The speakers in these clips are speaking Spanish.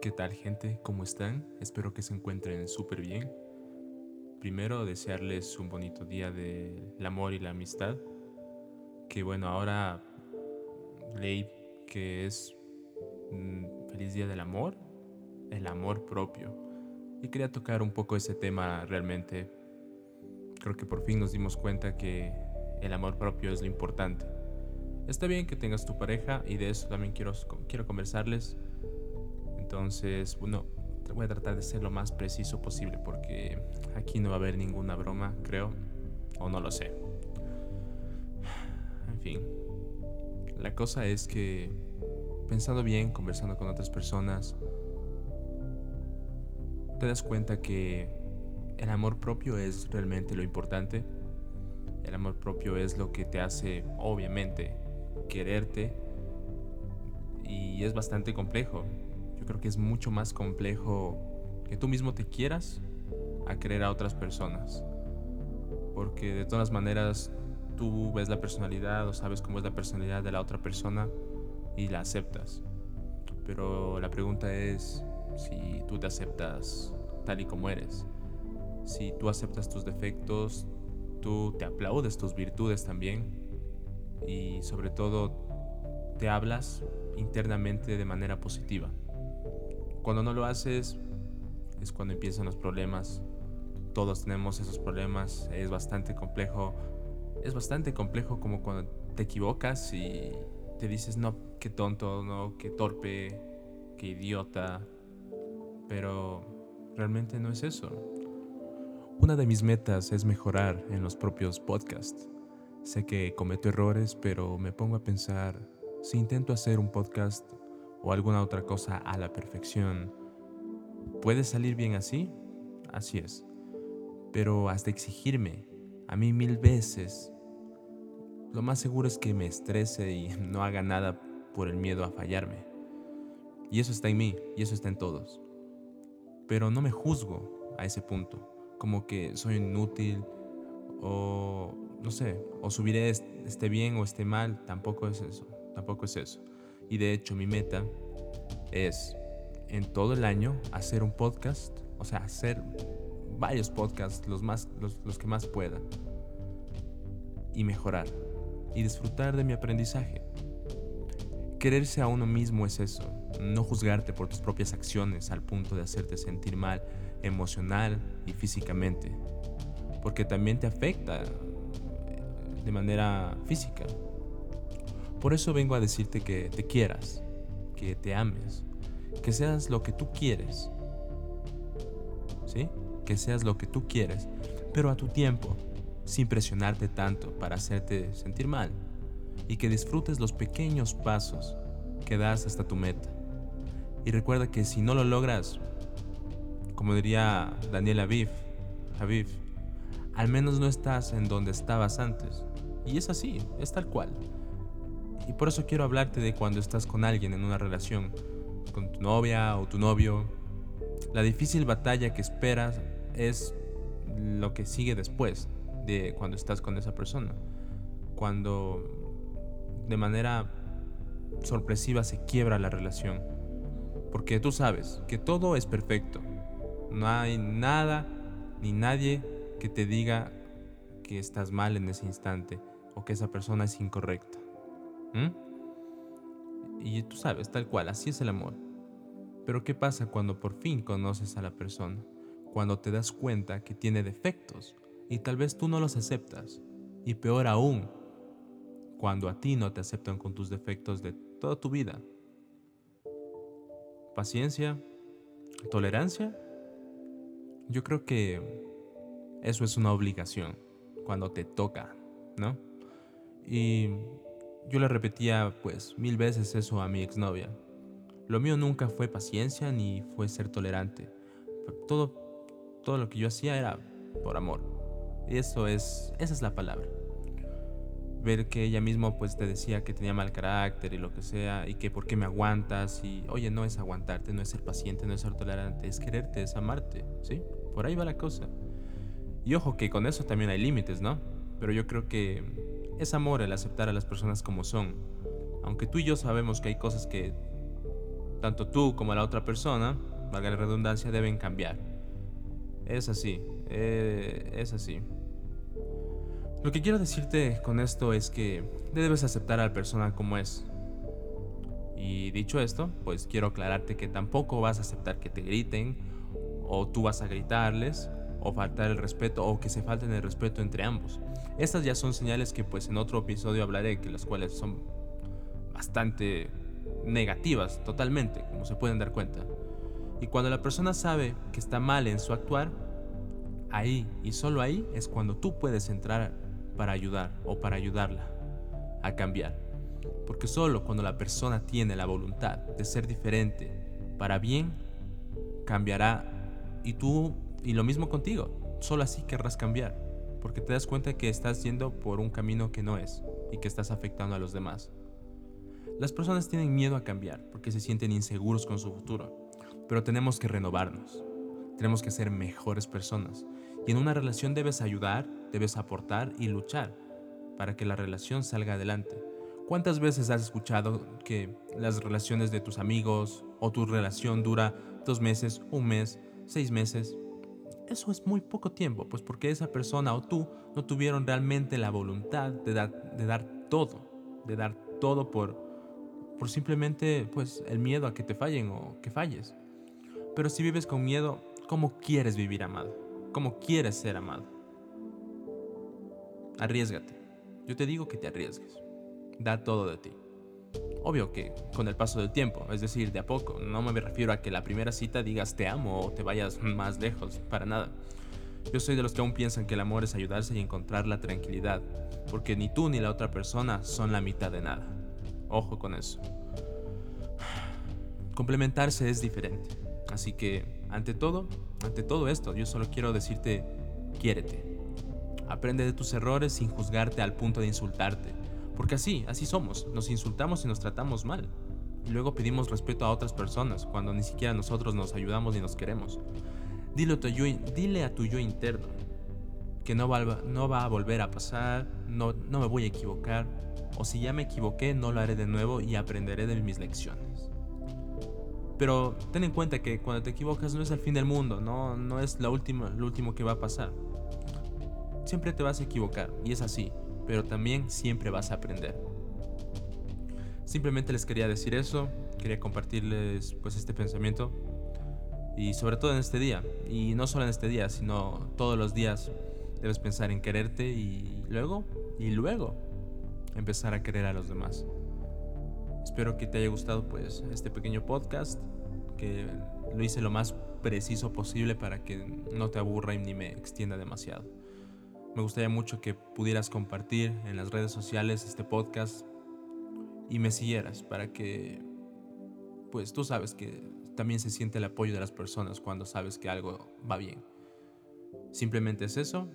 ¿Qué tal gente? ¿Cómo están? Espero que se encuentren súper bien. Primero desearles un bonito día del amor y la amistad. Que bueno, ahora leí que es un feliz día del amor, el amor propio. Y quería tocar un poco ese tema realmente. Creo que por fin nos dimos cuenta que el amor propio es lo importante. Está bien que tengas tu pareja y de eso también quiero, quiero conversarles entonces, bueno, voy a tratar de ser lo más preciso posible porque aquí no va a haber ninguna broma, creo, o no lo sé. En fin, la cosa es que pensando bien, conversando con otras personas, te das cuenta que el amor propio es realmente lo importante. El amor propio es lo que te hace, obviamente, quererte. Y es bastante complejo creo que es mucho más complejo que tú mismo te quieras a querer a otras personas. Porque de todas maneras tú ves la personalidad o sabes cómo es la personalidad de la otra persona y la aceptas. Pero la pregunta es si tú te aceptas tal y como eres. Si tú aceptas tus defectos, tú te aplaudes tus virtudes también y sobre todo te hablas internamente de manera positiva. Cuando no lo haces es cuando empiezan los problemas. Todos tenemos esos problemas. Es bastante complejo. Es bastante complejo como cuando te equivocas y te dices, no, qué tonto, no, qué torpe, qué idiota. Pero realmente no es eso. Una de mis metas es mejorar en los propios podcasts. Sé que cometo errores, pero me pongo a pensar, si intento hacer un podcast o alguna otra cosa a la perfección. ¿Puede salir bien así? Así es. Pero hasta exigirme a mí mil veces, lo más seguro es que me estrese y no haga nada por el miedo a fallarme. Y eso está en mí, y eso está en todos. Pero no me juzgo a ese punto, como que soy inútil o no sé, o subiré esté bien o esté mal, tampoco es eso, tampoco es eso. Y de hecho mi meta es en todo el año hacer un podcast, o sea, hacer varios podcasts, los, más, los, que más pueda. Y mejorar. Y disfrutar de mi aprendizaje. Quererse a uno mismo es eso, no juzgarte por tus propias acciones al punto de hacerte sentir mal emocional y físicamente, porque también te afecta de manera física. Por eso vengo a decirte que te quieras, que te ames, que seas lo que tú quieres. ¿Sí? Que seas lo que tú quieres, pero a tu tiempo, sin presionarte tanto para hacerte sentir mal. Y que disfrutes los pequeños pasos que das hasta tu meta. Y recuerda que si no lo logras, como diría Daniel Aviv, Aviv, al menos no estás en donde estabas antes. Y es así, es tal cual. Y por eso quiero hablarte de cuando estás con alguien en una relación, con tu novia o tu novio. La difícil batalla que esperas es lo que sigue después de cuando estás con esa persona. Cuando de manera sorpresiva se quiebra la relación. Porque tú sabes que todo es perfecto. No hay nada ni nadie que te diga que estás mal en ese instante o que esa persona es incorrecta. ¿Mm? Y tú sabes, tal cual, así es el amor. Pero ¿qué pasa cuando por fin conoces a la persona? Cuando te das cuenta que tiene defectos y tal vez tú no los aceptas. Y peor aún, cuando a ti no te aceptan con tus defectos de toda tu vida. Paciencia, tolerancia. Yo creo que eso es una obligación cuando te toca, ¿no? Y yo le repetía pues mil veces eso a mi exnovia. Lo mío nunca fue paciencia ni fue ser tolerante. Todo, todo lo que yo hacía era por amor. Y eso es, esa es la palabra. Ver que ella misma pues te decía que tenía mal carácter y lo que sea, y que por qué me aguantas, y oye, no es aguantarte, no es ser paciente, no es ser tolerante, es quererte, es amarte, ¿sí? Por ahí va la cosa. Y ojo que con eso también hay límites, ¿no? Pero yo creo que es amor el aceptar a las personas como son. Aunque tú y yo sabemos que hay cosas que Tanto tú como la otra persona, valga la redundancia, deben cambiar. Es así, eh, es así. Lo que quiero decirte con esto es que debes aceptar a la persona como es. Y dicho esto, pues quiero aclararte que tampoco vas a aceptar que te griten, o tú vas a gritarles, o faltar el respeto, o que se falten el respeto entre ambos. Estas ya son señales que pues en otro episodio hablaré, que las cuales son bastante negativas, totalmente, como se pueden dar cuenta. Y cuando la persona sabe que está mal en su actuar, ahí y solo ahí es cuando tú puedes entrar para ayudar o para ayudarla a cambiar. Porque solo cuando la persona tiene la voluntad de ser diferente para bien, cambiará. Y tú, y lo mismo contigo, solo así querrás cambiar. Porque te das cuenta que estás yendo por un camino que no es y que estás afectando a los demás. Las personas tienen miedo a cambiar porque se sienten inseguros con su futuro, pero tenemos que renovarnos. Tenemos que ser mejores personas. Y en una relación debes ayudar, debes aportar y luchar para que la relación salga adelante. ¿Cuántas veces has escuchado que las relaciones de tus amigos o tu relación dura dos meses, un mes, seis meses? Eso es muy poco tiempo, pues porque esa persona o tú no tuvieron realmente la voluntad de dar, de dar todo, de dar todo por, por simplemente pues el miedo a que te fallen o que falles. Pero si vives con miedo, ¿cómo quieres vivir amado? ¿Cómo quieres ser amado? Arriesgate. Yo te digo que te arriesgues. Da todo de ti. Obvio que con el paso del tiempo, es decir, de a poco. No me refiero a que la primera cita digas te amo o te vayas más lejos, para nada. Yo soy de los que aún piensan que el amor es ayudarse y encontrar la tranquilidad, porque ni tú ni la otra persona son la mitad de nada. Ojo con eso. Complementarse es diferente. Así que, ante todo, ante todo esto, yo solo quiero decirte, quiérete. Aprende de tus errores sin juzgarte al punto de insultarte. Porque así, así somos. Nos insultamos y nos tratamos mal. Y luego pedimos respeto a otras personas cuando ni siquiera nosotros nos ayudamos ni nos queremos. Dile a tu yo, dile a tu yo interno que no va, no va a volver a pasar, no, no me voy a equivocar, o si ya me equivoqué, no lo haré de nuevo y aprenderé de mis lecciones. Pero ten en cuenta que cuando te equivocas no es el fin del mundo, no, no es la última, lo último que va a pasar. Siempre te vas a equivocar, y es así, pero también siempre vas a aprender. Simplemente les quería decir eso, quería compartirles pues este pensamiento y sobre todo en este día, y no solo en este día, sino todos los días debes pensar en quererte y luego, y luego empezar a querer a los demás. Espero que te haya gustado pues este pequeño podcast, que lo hice lo más preciso posible para que no te aburra y ni me extienda demasiado. Me gustaría mucho que pudieras compartir en las redes sociales este podcast y me siguieras para que pues tú sabes que también se siente el apoyo de las personas cuando sabes que algo va bien. Simplemente es eso.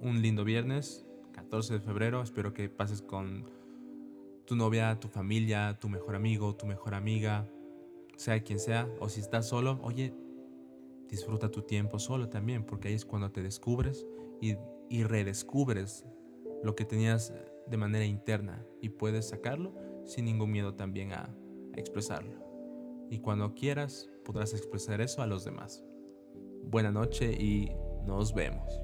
Un lindo viernes 14 de febrero. Espero que pases con tu novia, tu familia, tu mejor amigo, tu mejor amiga, sea quien sea. O si estás solo, oye, disfruta tu tiempo solo también, porque ahí es cuando te descubres y, redescubres lo que tenías de manera interna y puedes sacarlo sin ningún miedo también a, expresarlo. Y cuando quieras, podrás expresar eso a los demás. Buena noche y nos vemos.